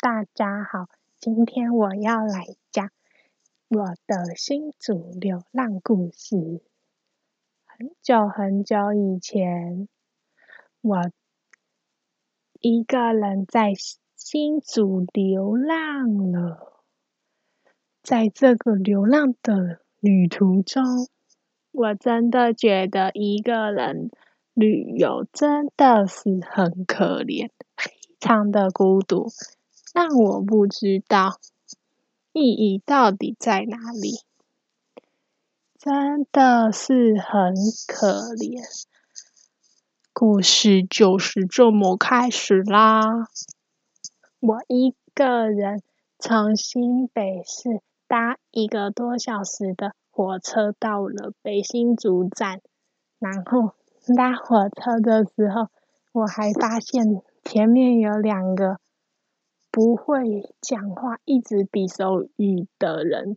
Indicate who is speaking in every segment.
Speaker 1: 大家好，今天我要来讲我的新主流浪故事。很久很久以前，我一个人在新主流浪了。在这个流浪的旅途中，我真的觉得一个人旅游真的是很可怜，非常的孤独。但我不知道意义到底在哪里，真的是很可怜。故事就是这么开始啦。我一个人从新北市搭一个多小时的火车到了北新竹站，然后搭火车的时候，我还发现前面有两个。不会讲话，一直比手语的人，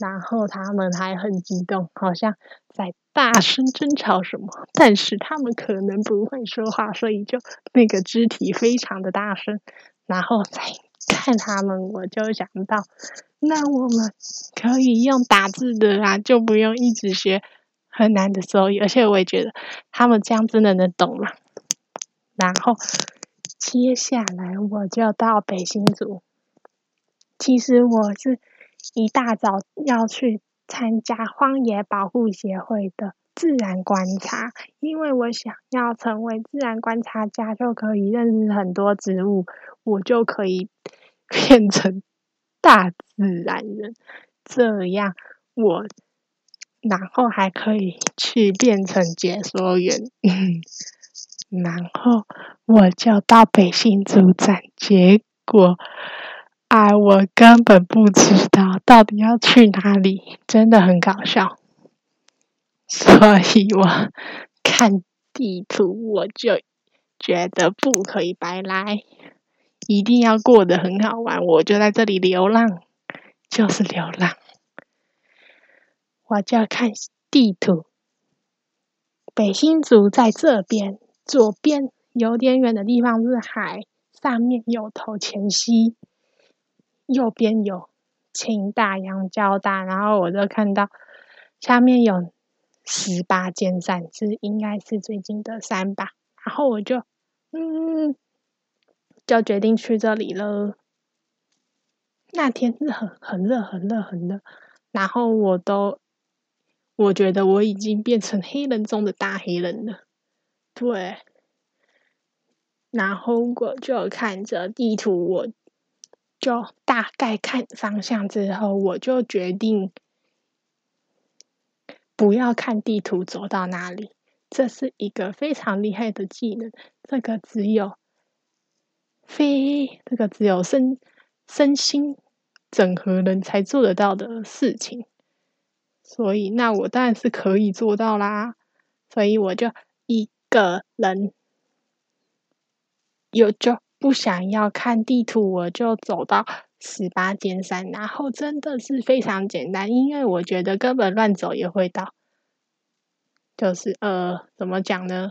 Speaker 1: 然后他们还很激动，好像在大声争吵什么。但是他们可能不会说话，所以就那个肢体非常的大声。然后再看他们，我就想到，那我们可以用打字的啊，就不用一直学很难的手语。而且我也觉得他们这样真的能懂吗。然后。接下来我就到北新竹。其实我是一大早要去参加荒野保护协会的自然观察，因为我想要成为自然观察家，就可以认识很多植物，我就可以 变成大自然人。这样我，然后还可以去变成解说员。然后我就到北新竹站，结果，哎，我根本不知道到底要去哪里，真的很搞笑。所以我看地图，我就觉得不可以白来，一定要过得很好玩。我就在这里流浪，就是流浪。我就看地图，北新竹在这边。左边有点远的地方是海，上面有头前溪，右边有清大、洋交大，然后我就看到下面有十八尖山，是应该是最近的山吧。然后我就嗯，就决定去这里了。那天是很很热，很热，很热。然后我都我觉得我已经变成黑人中的大黑人了。对，然后我就看着地图，我就大概看方向之后，我就决定不要看地图走到哪里。这是一个非常厉害的技能，这个只有非这个只有身身心整合人才做得到的事情。所以，那我当然是可以做到啦。所以，我就。个人有就不想要看地图，我就走到十八尖山，然后真的是非常简单，因为我觉得根本乱走也会到。就是呃，怎么讲呢？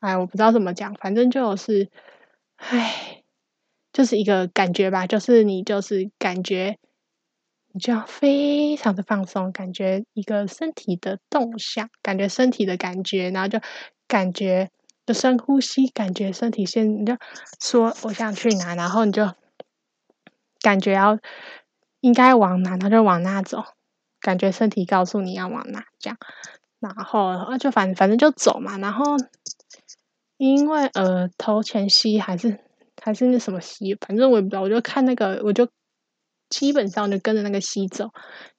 Speaker 1: 哎，我不知道怎么讲，反正就是，唉，就是一个感觉吧，就是你就是感觉。你就要非常的放松，感觉一个身体的动向，感觉身体的感觉，然后就感觉就深呼吸，感觉身体先你就说我想去哪，然后你就感觉要应该往哪，那就往那走，感觉身体告诉你要往哪，这样，然后啊就反反正就走嘛，然后因为呃头前吸还是还是那什么吸，反正我也不知道，我就看那个我就。基本上就跟着那个溪走，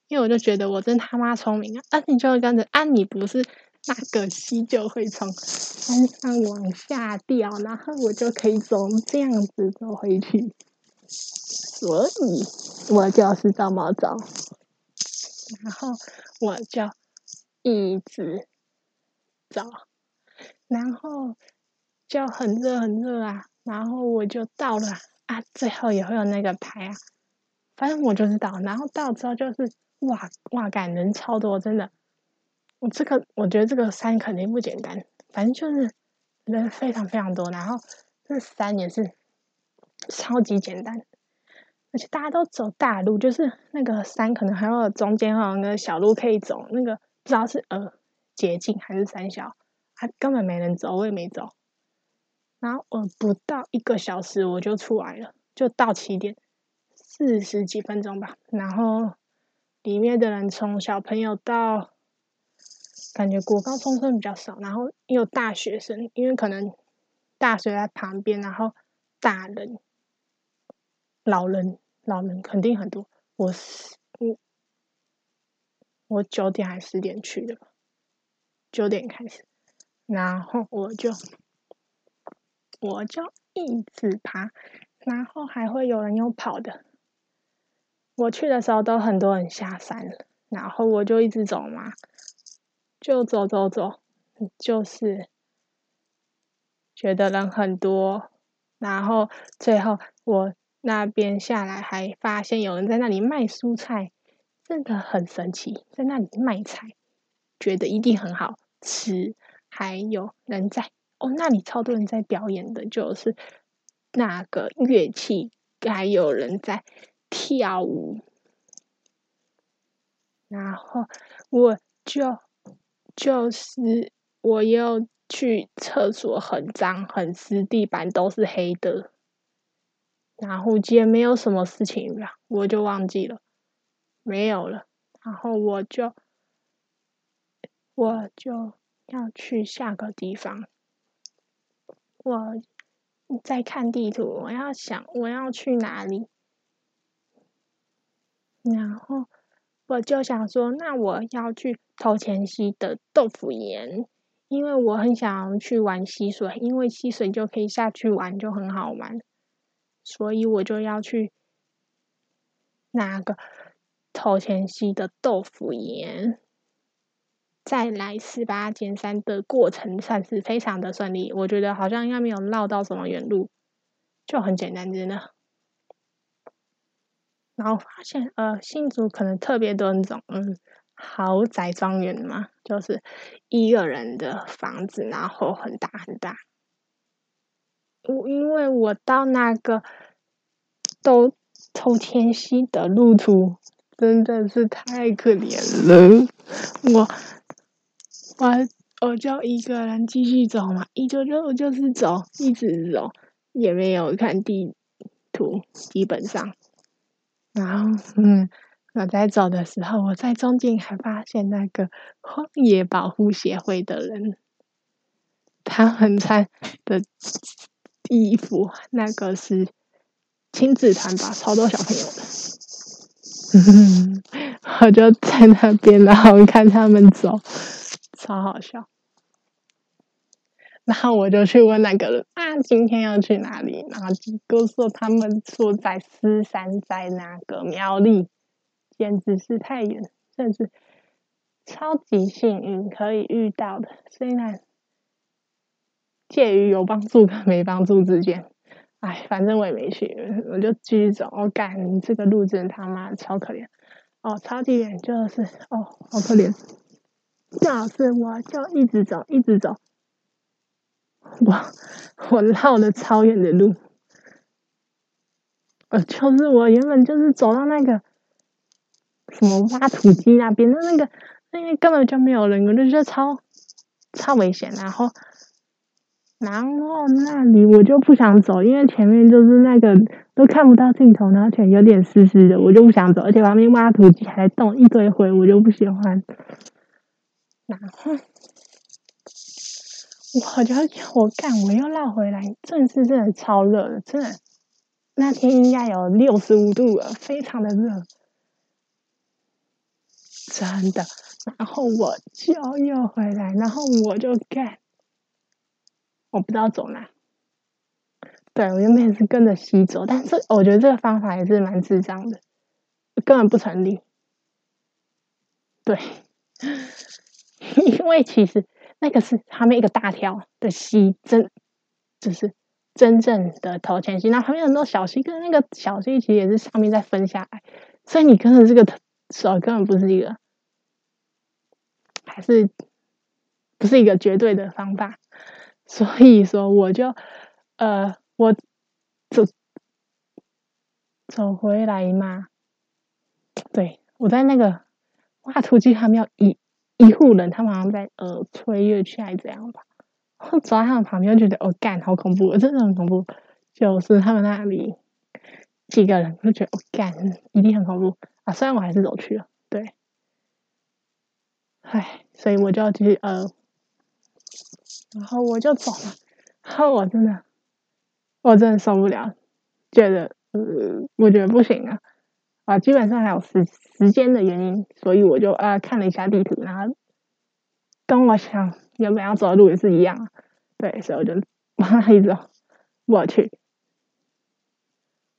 Speaker 1: 因为我就觉得我真他妈聪明啊！啊，你就会跟着啊，你不是那个溪就会从山上往下掉，然后我就可以走这样子走回去，所以我就是这么走，然后我就一直走，然后就很热很热啊，然后我就到了啊，最后也会有那个牌啊。反正我就知道，然后到之后就是哇哇，感人超多，真的。我这个我觉得这个山肯定不简单，反正就是人非常非常多，然后这山也是超级简单，而且大家都走大路，就是那个山可能还有中间还有那个小路可以走，那个不知道是呃捷径还是山小，还根本没人走，我也没走。然后我不到一个小时我就出来了，就到起点四十几分钟吧。然后里面的人从小朋友到。感觉国高中生比较少，然后也有大学生，因为可能大学在旁边，然后大人、老人、老人肯定很多。我是我我九点还十点去的吧？九点开始，然后我就我就一直爬，然后还会有人用跑的。我去的时候都很多人下山，然后我就一直走嘛。就走走走，就是觉得人很多，然后最后我那边下来还发现有人在那里卖蔬菜，真的很神奇，在那里卖菜，觉得一定很好吃。还有人在哦，那里超多人在表演的，就是那个乐器，还有人在跳舞，然后我就。就是我又去厕所，很脏，很湿，地板都是黑的。然后今天没有什么事情了，我就忘记了，没有了。然后我就我就要去下个地方，我在看地图，我要想我要去哪里，然后。我就想说，那我要去头前溪的豆腐岩，因为我很想去玩溪水，因为溪水就可以下去玩，就很好玩，所以我就要去那个头前溪的豆腐岩。再来十八减三的过程算是非常的顺利，我觉得好像应该没有绕到什么远路，就很简单，真的。然后发现，呃，新竹可能特别多那种，嗯，豪宅庄园嘛，就是一个人的房子，然后很大很大。我因为我到那个都偷天溪的路途真的是太可怜了，我我我就一个人继续走嘛，一就就就是走，一直走，也没有看地图，基本上。然后，嗯，我在走的时候，我在中间还发现那个荒野保护协会的人，他们穿的衣服，那个是亲子团吧，超多小朋友的。我就在那边，然后看他们走，超好笑。然后我就去问那个人啊，今天要去哪里？然后就说他们说在狮山，在那个苗栗，简直是太远，甚至超级幸运可以遇到的。虽然介于有帮助跟没帮助之间，哎，反正我也没去，我就继续走。我感这个路真他妈超可怜哦，超级远，就是哦，好可怜。就是我就一直走，一直走。我我绕了超远的路，呃，就是我原本就是走到那个什么挖土机那边的那个，那边根本就没有人，我就觉得超超危险。然后，然后那里我就不想走，因为前面就是那个都看不到尽头，然后且有点湿湿的，我就不想走。而且旁边挖土机还动一堆灰，我就不喜欢。然后。我就我干，我又绕回来，真是真的超热的，真的，那天应该有六十五度了，非常的热，真的。然后我就又回来，然后我就干，我不知道走哪。对我原本也是跟着西走，但是我觉得这个方法也是蛮智障的，根本不成立。对，因为其实。那个是他们一个大条的溪，真就是真正的头前溪。那旁边很多小溪，跟那个小溪其实也是上面再分下来，所以你跟着这个手根本不是一个，还是不是一个绝对的方法。所以说，我就呃，我走走回来嘛。对我在那个挖土机还没有一一户人，他们好像在呃吹乐器还是怎样吧。我走到他们旁边就，觉得哦干，好恐怖，真的很恐怖。就是他们那里几个人，就觉得哦干，一定很恐怖啊。虽然我还是走去了，对，唉，所以我就要继续呃，然后我就走了。然后我真的，我真的受不了，觉得呃，我觉得不行啊啊，基本上还有时时间的原因，所以我就呃看了一下地图，然后跟我想原本要走的路也是一样，对，所以我就往那里走，我去，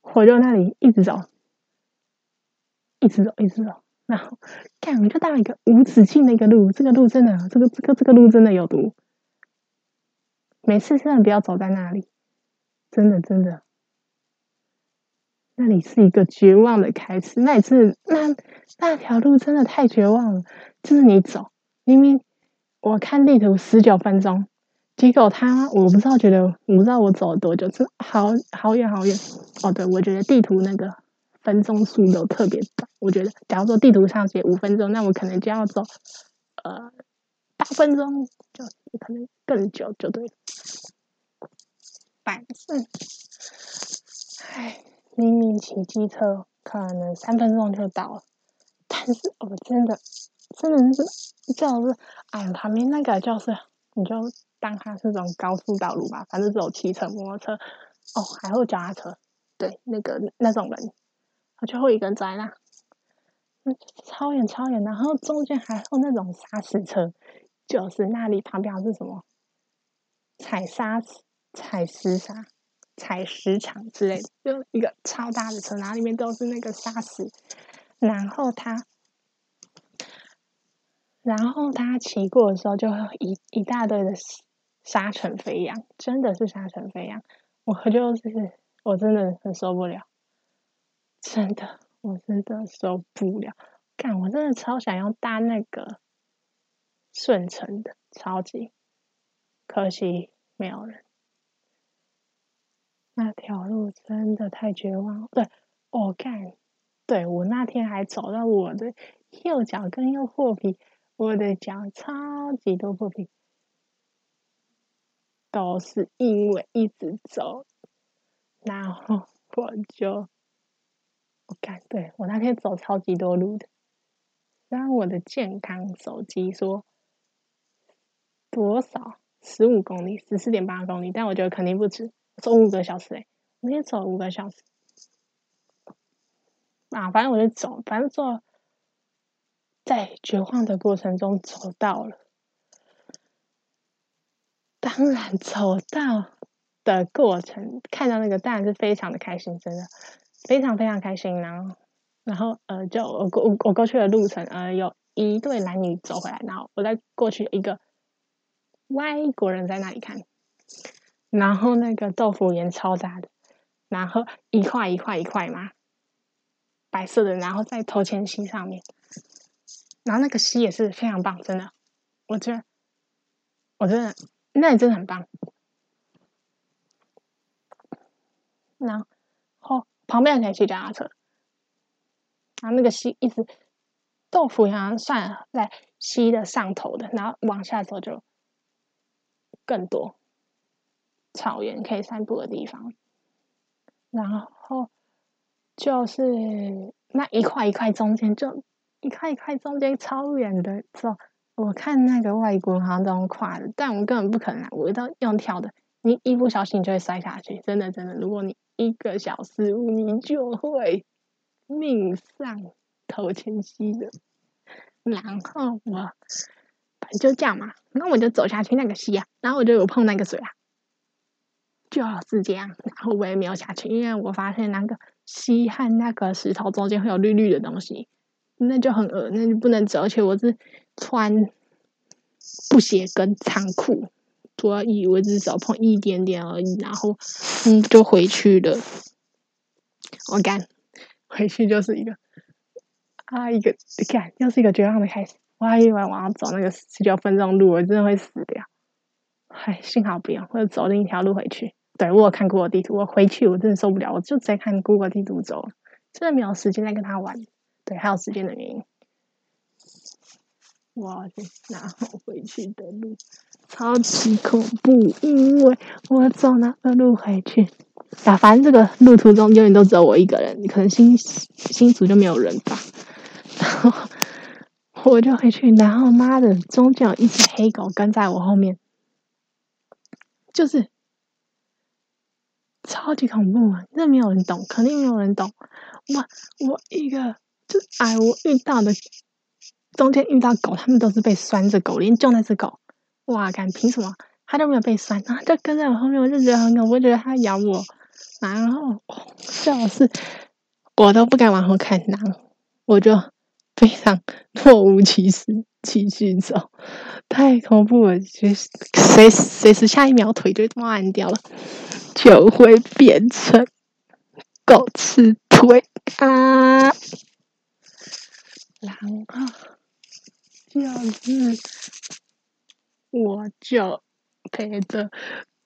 Speaker 1: 我就那里一直走，一直走，一直走，然后看我就到一个无止境的一个路，这个路真的，这个这个这个路真的有毒。每次真的不要走在那里，真的真的，那里是一个绝望的开始。那一次，那那条路真的太绝望了。就是你走，明明我看地图十九分钟，结果他我不知道，觉得我不知道我走了多久，是好好远好远。哦，对，我觉得地图那个分钟数都特别短。我觉得，假如说地图上写五分钟，那我可能就要走呃八分钟，就可能更久，就对了。反正，唉，明明骑机车可能三分钟就到了，但是 我真的真的是就是哎，旁边那个就是你就当它是种高速道路吧，反正只有汽车、摩托车，哦，还有脚踏车，对，那个那种人，我最后一个人在那，超远超远，然后中间还有那种砂石车，就是那里旁边是什么踩砂石。采石沙、采石场之类的，就一个超大的车，然后里面都是那个沙石，然后他，然后他骑过的时候，就会一一大堆的沙尘飞扬，真的是沙尘飞扬，我就是我真的很受不了，真的，我真的受不了，干，我真的超想要搭那个顺城的，超级，可惜没有人。那条路真的太绝望。对，我看，对我那天还走到我的右脚跟右破皮，我的脚超级多破皮，都是因为一直走，然后我就，我看，对我那天走超级多路的，然我的健康手机说多少十五公里，十四点八公里，但我觉得肯定不止。走五个小时哎，我天走五个小时啊！反正我就走，反正做在绝望的过程中走到了。当然，走到的过程看到那个当然是非常的开心，真的非常非常开心。然后，然后呃，就我过我过去的路程，呃，有一对男女走回来，然后我再过去一个外国人在那里看。然后那个豆腐盐超大的，然后一块一块一块嘛，白色的，然后在头前溪上面，然后那个溪也是非常棒，真的，我觉得，我真的，那里真的很棒。然后旁边可以骑脚踏车，然后那个溪一直豆腐好像算在溪的上头的，然后往下走就更多。草原可以散步的地方，然后就是那一块一块中间，就一块一块中间超远的。走，我看那个外国人好像都用跨的，但我们根本不可能啊，我都用跳的。你一不小心就会摔下去，真的真的。如果你一个小失误，你就会命丧头前溪的。然后我反正就这样嘛，那我就走下去那个溪啊，然后我就有碰那个水啊。就是这样，然后我也没有下去，因为我发现那个溪和那个石头中间会有绿绿的东西，那就很恶那就不能走。而且我是穿布鞋跟长裤，所以为只是手碰一点点而已，然后嗯就回去了。我干，回去就是一个啊一个干，又是一个绝望的开始。我还以为我要走那个十九分钟路，我真的会死掉。唉，幸好不用，我走另一条路回去。对我有看过地图，我回去我真的受不了，我就直接看 Google 地图走。真的没有时间再跟他玩。对，还有时间的原因。我然后回去的路超级恐怖，因为我走那个路回去，啊，反正这个路途中永远都只有我一个人，可能新新组就没有人吧。然 后我就回去，然后妈的，中间有一只黑狗跟在我后面，就是超级恐怖啊！那没有人懂，肯定没有人懂。我我一个就哎，我遇到的。中间遇到狗，他们都是被拴着狗，连救那只狗，哇，敢凭什么？他都没有被拴，然后就跟在我后面，我就觉得很恐怖，觉得他咬我，然后笑是，我都不敢往后看，然后我就非常 若无其事继续走，太恐怖了，随随随时下一秒腿就断掉了，就会变成狗吃腿啊，然后。就是，我就陪着，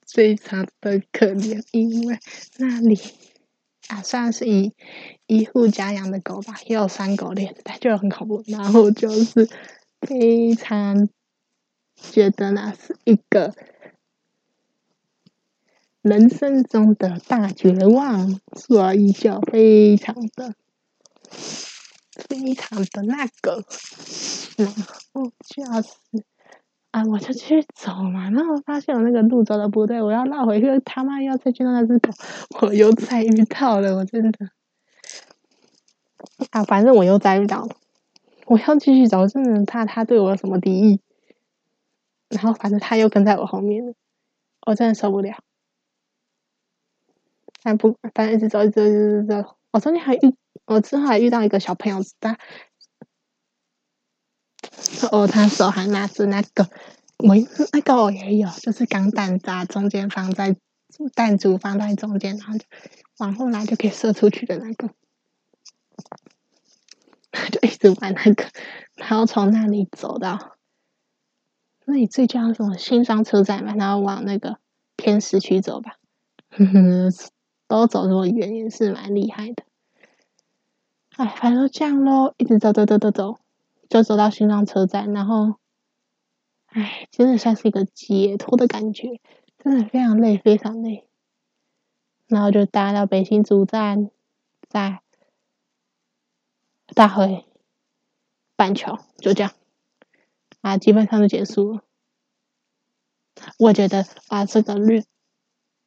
Speaker 1: 非常的可怜，因为那里啊算是以一户家养的狗吧，也有三狗链，但就很恐怖。然后就是非常觉得那是一个人生中的大绝望，所以就非常的。非常的那个，然后就是啊，我就去走嘛，然后发现我那个路走的不对，我要绕回去，他妈要再见到那只狗，我又再遇到了，我真的。啊，反正我又再遇到了，我要继续走，真的怕他对我有什么敌意，然后反正他又跟在我后面，我真的受不了，但不，反正一直走，一直走，一直走，我中间还遇。我之后还遇到一个小朋友，他哦，他手还拿着那个，我那个我也有，就是钢弹扎中间放在弹珠放在中间，然后就往后拿就可以射出去的那个，就一直玩那个，然后从那里走到那里最叫什么新庄车站嘛，然后往那个偏市区走吧，都走这么远也是蛮厉害的。哎，反正这样咯，一直走走走走走，就走到新庄车站，然后，哎，真的算是一个解脱的感觉，真的非常累，非常累。然后就搭到北新主站，再大会板桥，就这样，啊，基本上就结束了。我觉得啊，这个旅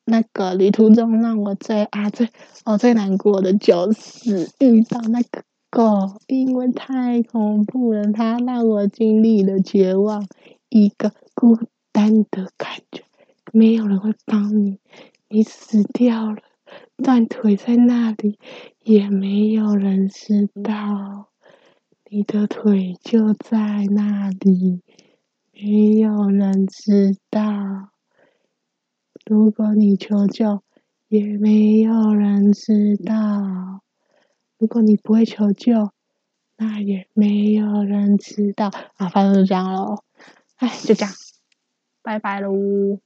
Speaker 1: 那个旅途中，让我最啊最我最难过的就是遇到那个狗，因为太恐怖了，它让我经历了绝望，一个孤单的感觉，没有人会帮你，你死掉了，断腿在那里，也没有人知道，你的腿就在那里，没有人知道。如果你求救，也没有人知道；如果你不会求救，那也没有人知道。啊，反正就这样喽。哎，就这样，拜拜喽。